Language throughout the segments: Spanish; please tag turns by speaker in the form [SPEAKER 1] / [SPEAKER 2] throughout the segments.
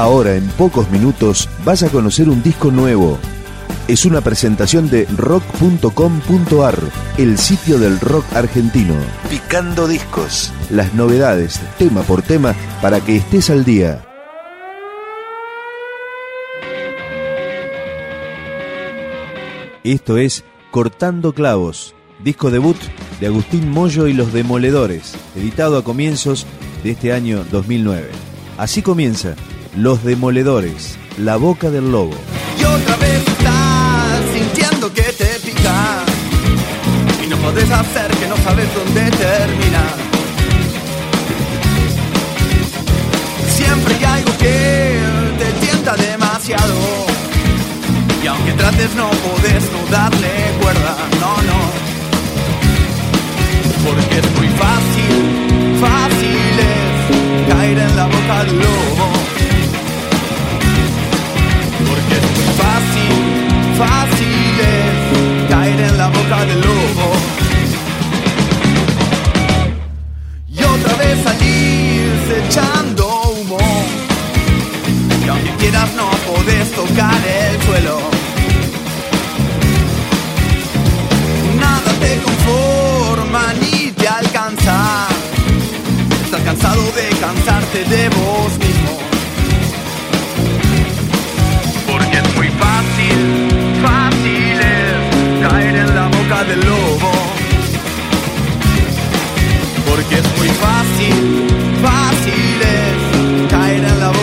[SPEAKER 1] Ahora, en pocos minutos, vas a conocer un disco nuevo. Es una presentación de rock.com.ar, el sitio del rock argentino. Picando discos. Las novedades, tema por tema, para que estés al día. Esto es Cortando Clavos, disco debut de Agustín Mollo y los Demoledores, editado a comienzos de este año 2009. Así comienza Los Demoledores, La Boca del Lobo.
[SPEAKER 2] Y otra vez estás sintiendo que te pica y no podés hacer que no sabes dónde termina. Siempre hay algo que te tienta demasiado y aunque trates no podés no darle cuerda, no, no. Porque es muy fácil, fácil es caer en la boca del lobo. Salirse echando humo. Y aunque quieras no podés tocar el suelo. Nada te conforma ni te alcanza. Estás cansado de cansarte de vos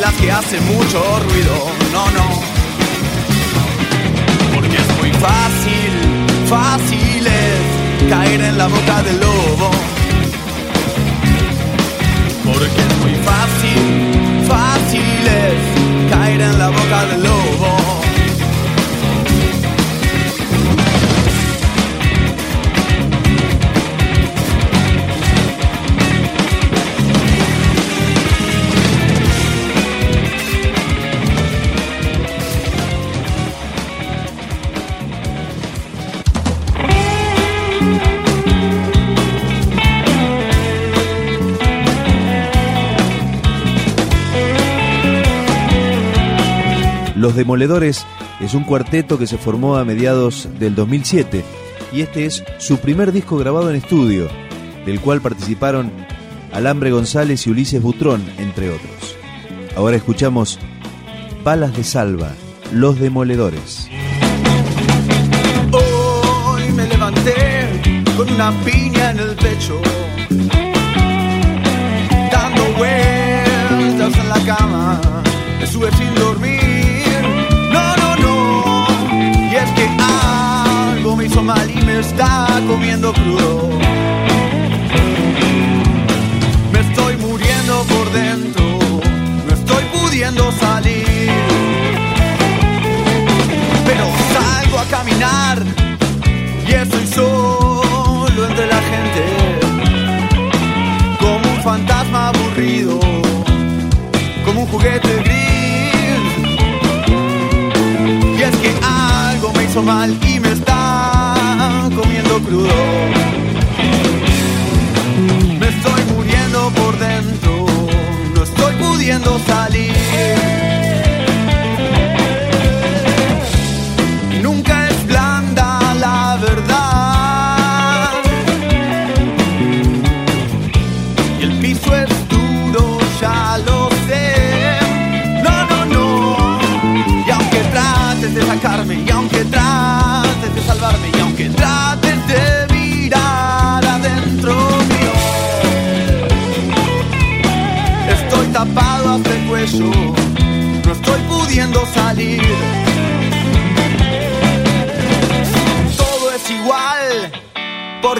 [SPEAKER 2] las que hace mucho ruido, no, no. Porque es muy fácil, fácil es caer en la boca del lobo. Porque es muy fácil, fácil es caer en la boca del lobo.
[SPEAKER 1] Los Demoledores es un cuarteto que se formó a mediados del 2007 y este es su primer disco grabado en estudio, del cual participaron Alambre González y Ulises Butrón, entre otros. Ahora escuchamos Palas de Salva, Los Demoledores.
[SPEAKER 2] Hoy me levanté con una piña en el pecho, mal y me está comiendo crudo. Me estoy muriendo por dentro, no estoy pudiendo salir. Pero salgo a caminar y estoy solo entre la gente, como un fantasma aburrido, como un juguete gris. Y es que algo me hizo mal y me crudo. Me estoy muriendo por dentro, no estoy pudiendo salir.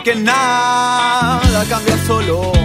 [SPEAKER 2] Porque nada cambia solo.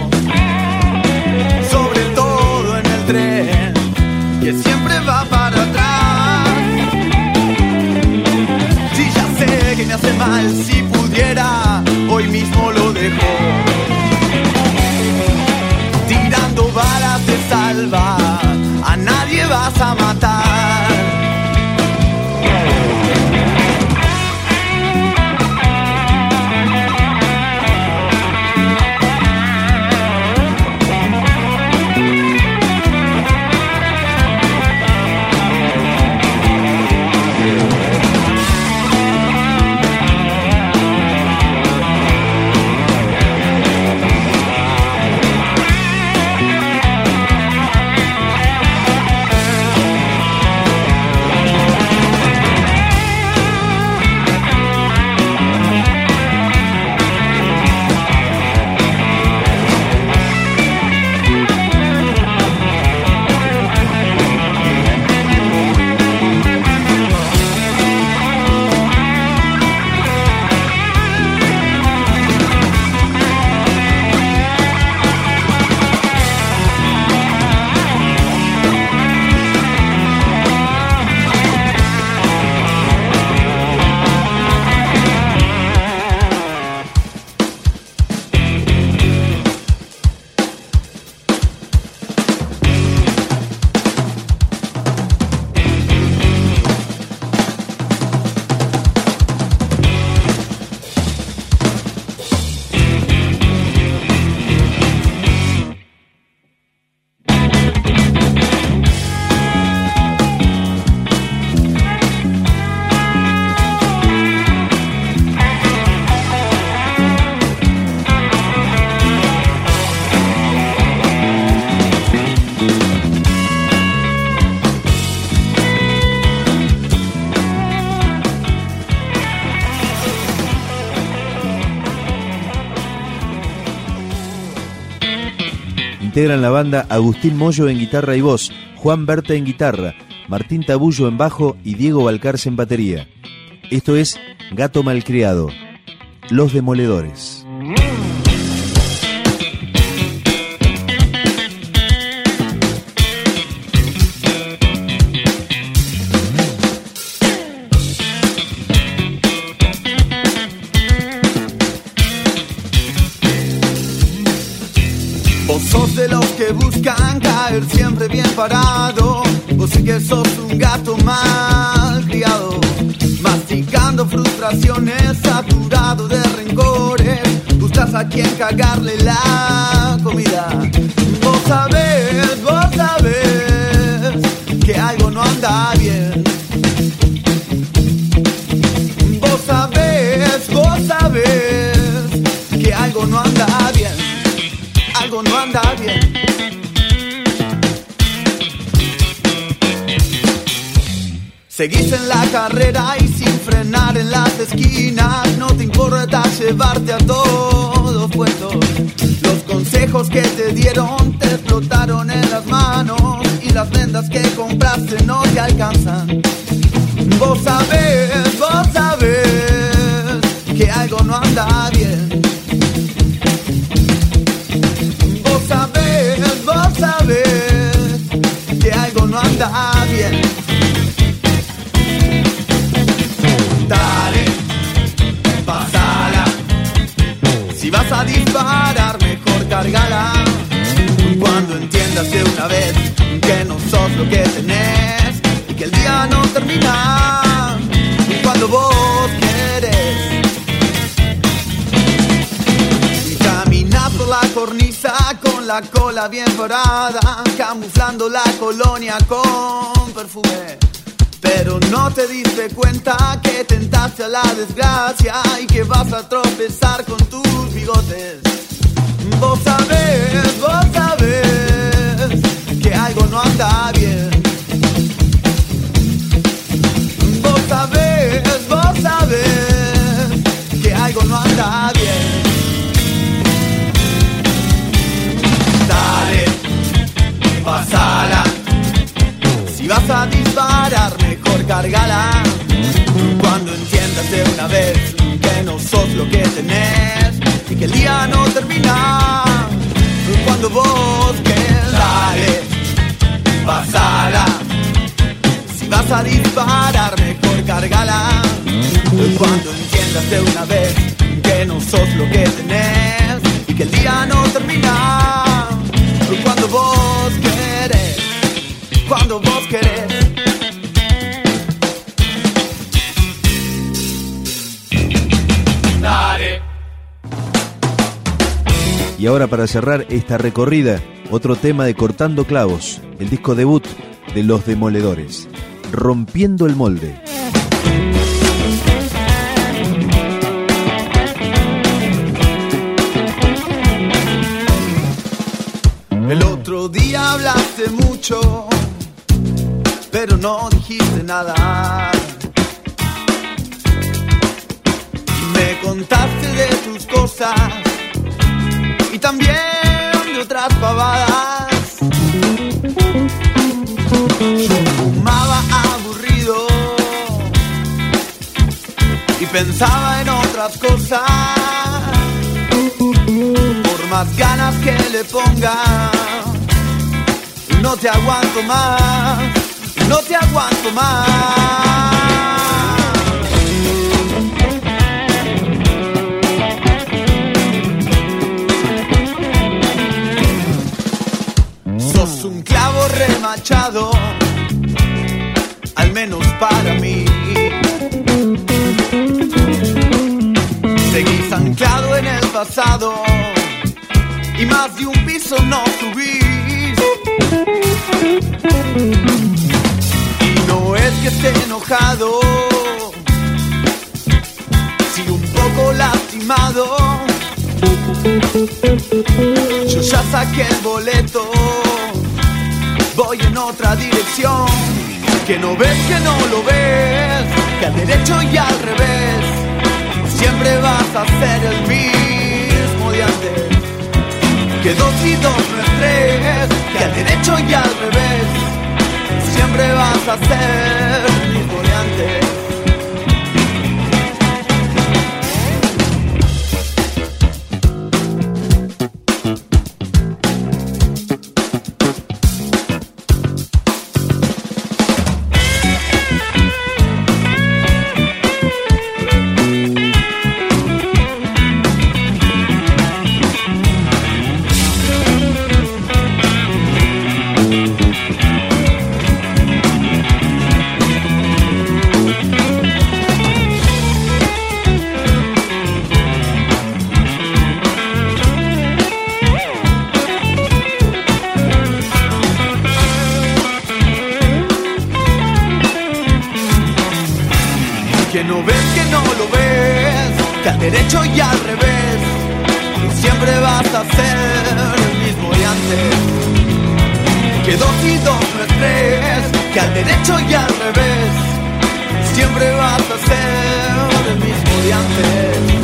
[SPEAKER 1] Integran la banda Agustín Mollo en guitarra y voz, Juan Berta en guitarra, Martín Tabullo en bajo y Diego Balcarce en batería. Esto es Gato Malcriado, Los Demoledores.
[SPEAKER 2] Vos sos de los que buscan caer siempre bien parado. Vos sí que sos un gato mal criado. Masticando frustraciones, saturado de rencores. Buscas a quien cagarle la comida. Vos sabés, vos sabés que algo no anda Seguís en la carrera y sin frenar en las esquinas, no te importa llevarte a todos puestos. Los consejos que te dieron te explotaron en las manos y las vendas que compraste no te alcanzan. Lo que tenés y que el día no termina cuando vos querés. Camina por la cornisa con la cola bien parada, camuflando la colonia con perfume. Pero no te diste cuenta que tentaste a la desgracia y que vas a tropezar con tus bigotes. Vos sabés, tenés que el día no termina. Cuando vos querés, dale, pasala. Si vas a disparar, mejor cargala. Cuando entiendas de una vez que no sos lo que tenés y que el día no termina. Cuando vos querés, cuando vos querés.
[SPEAKER 1] Y ahora para cerrar esta recorrida, otro tema de Cortando Clavos, el disco debut de Los Demoledores, Rompiendo el Molde.
[SPEAKER 2] El otro día hablaste mucho, pero no dijiste nada. Me contaste de tus cosas también de otras pavadas. Fumaba aburrido y pensaba en otras cosas por más ganas que le ponga, no te aguanto más, no te aguanto más. Un clavo remachado, al menos para mí. Seguís anclado en el pasado y más de un piso no subís. Y no es que esté enojado, sí un poco lastimado. Yo ya saqué el boleto, voy en otra dirección. Que no ves, que no lo ves, que al derecho y al revés siempre vas a ser el mismo de antes. Que dos y dos no es tres, que al derecho y al revés, siempre vas a ser el mismo de antes. Que no ves, que no lo ves, que al derecho y al revés, siempre vas a ser el mismo de antes. Que dos y dos no es tres, que al derecho y al revés, siempre vas a ser el mismo de antes.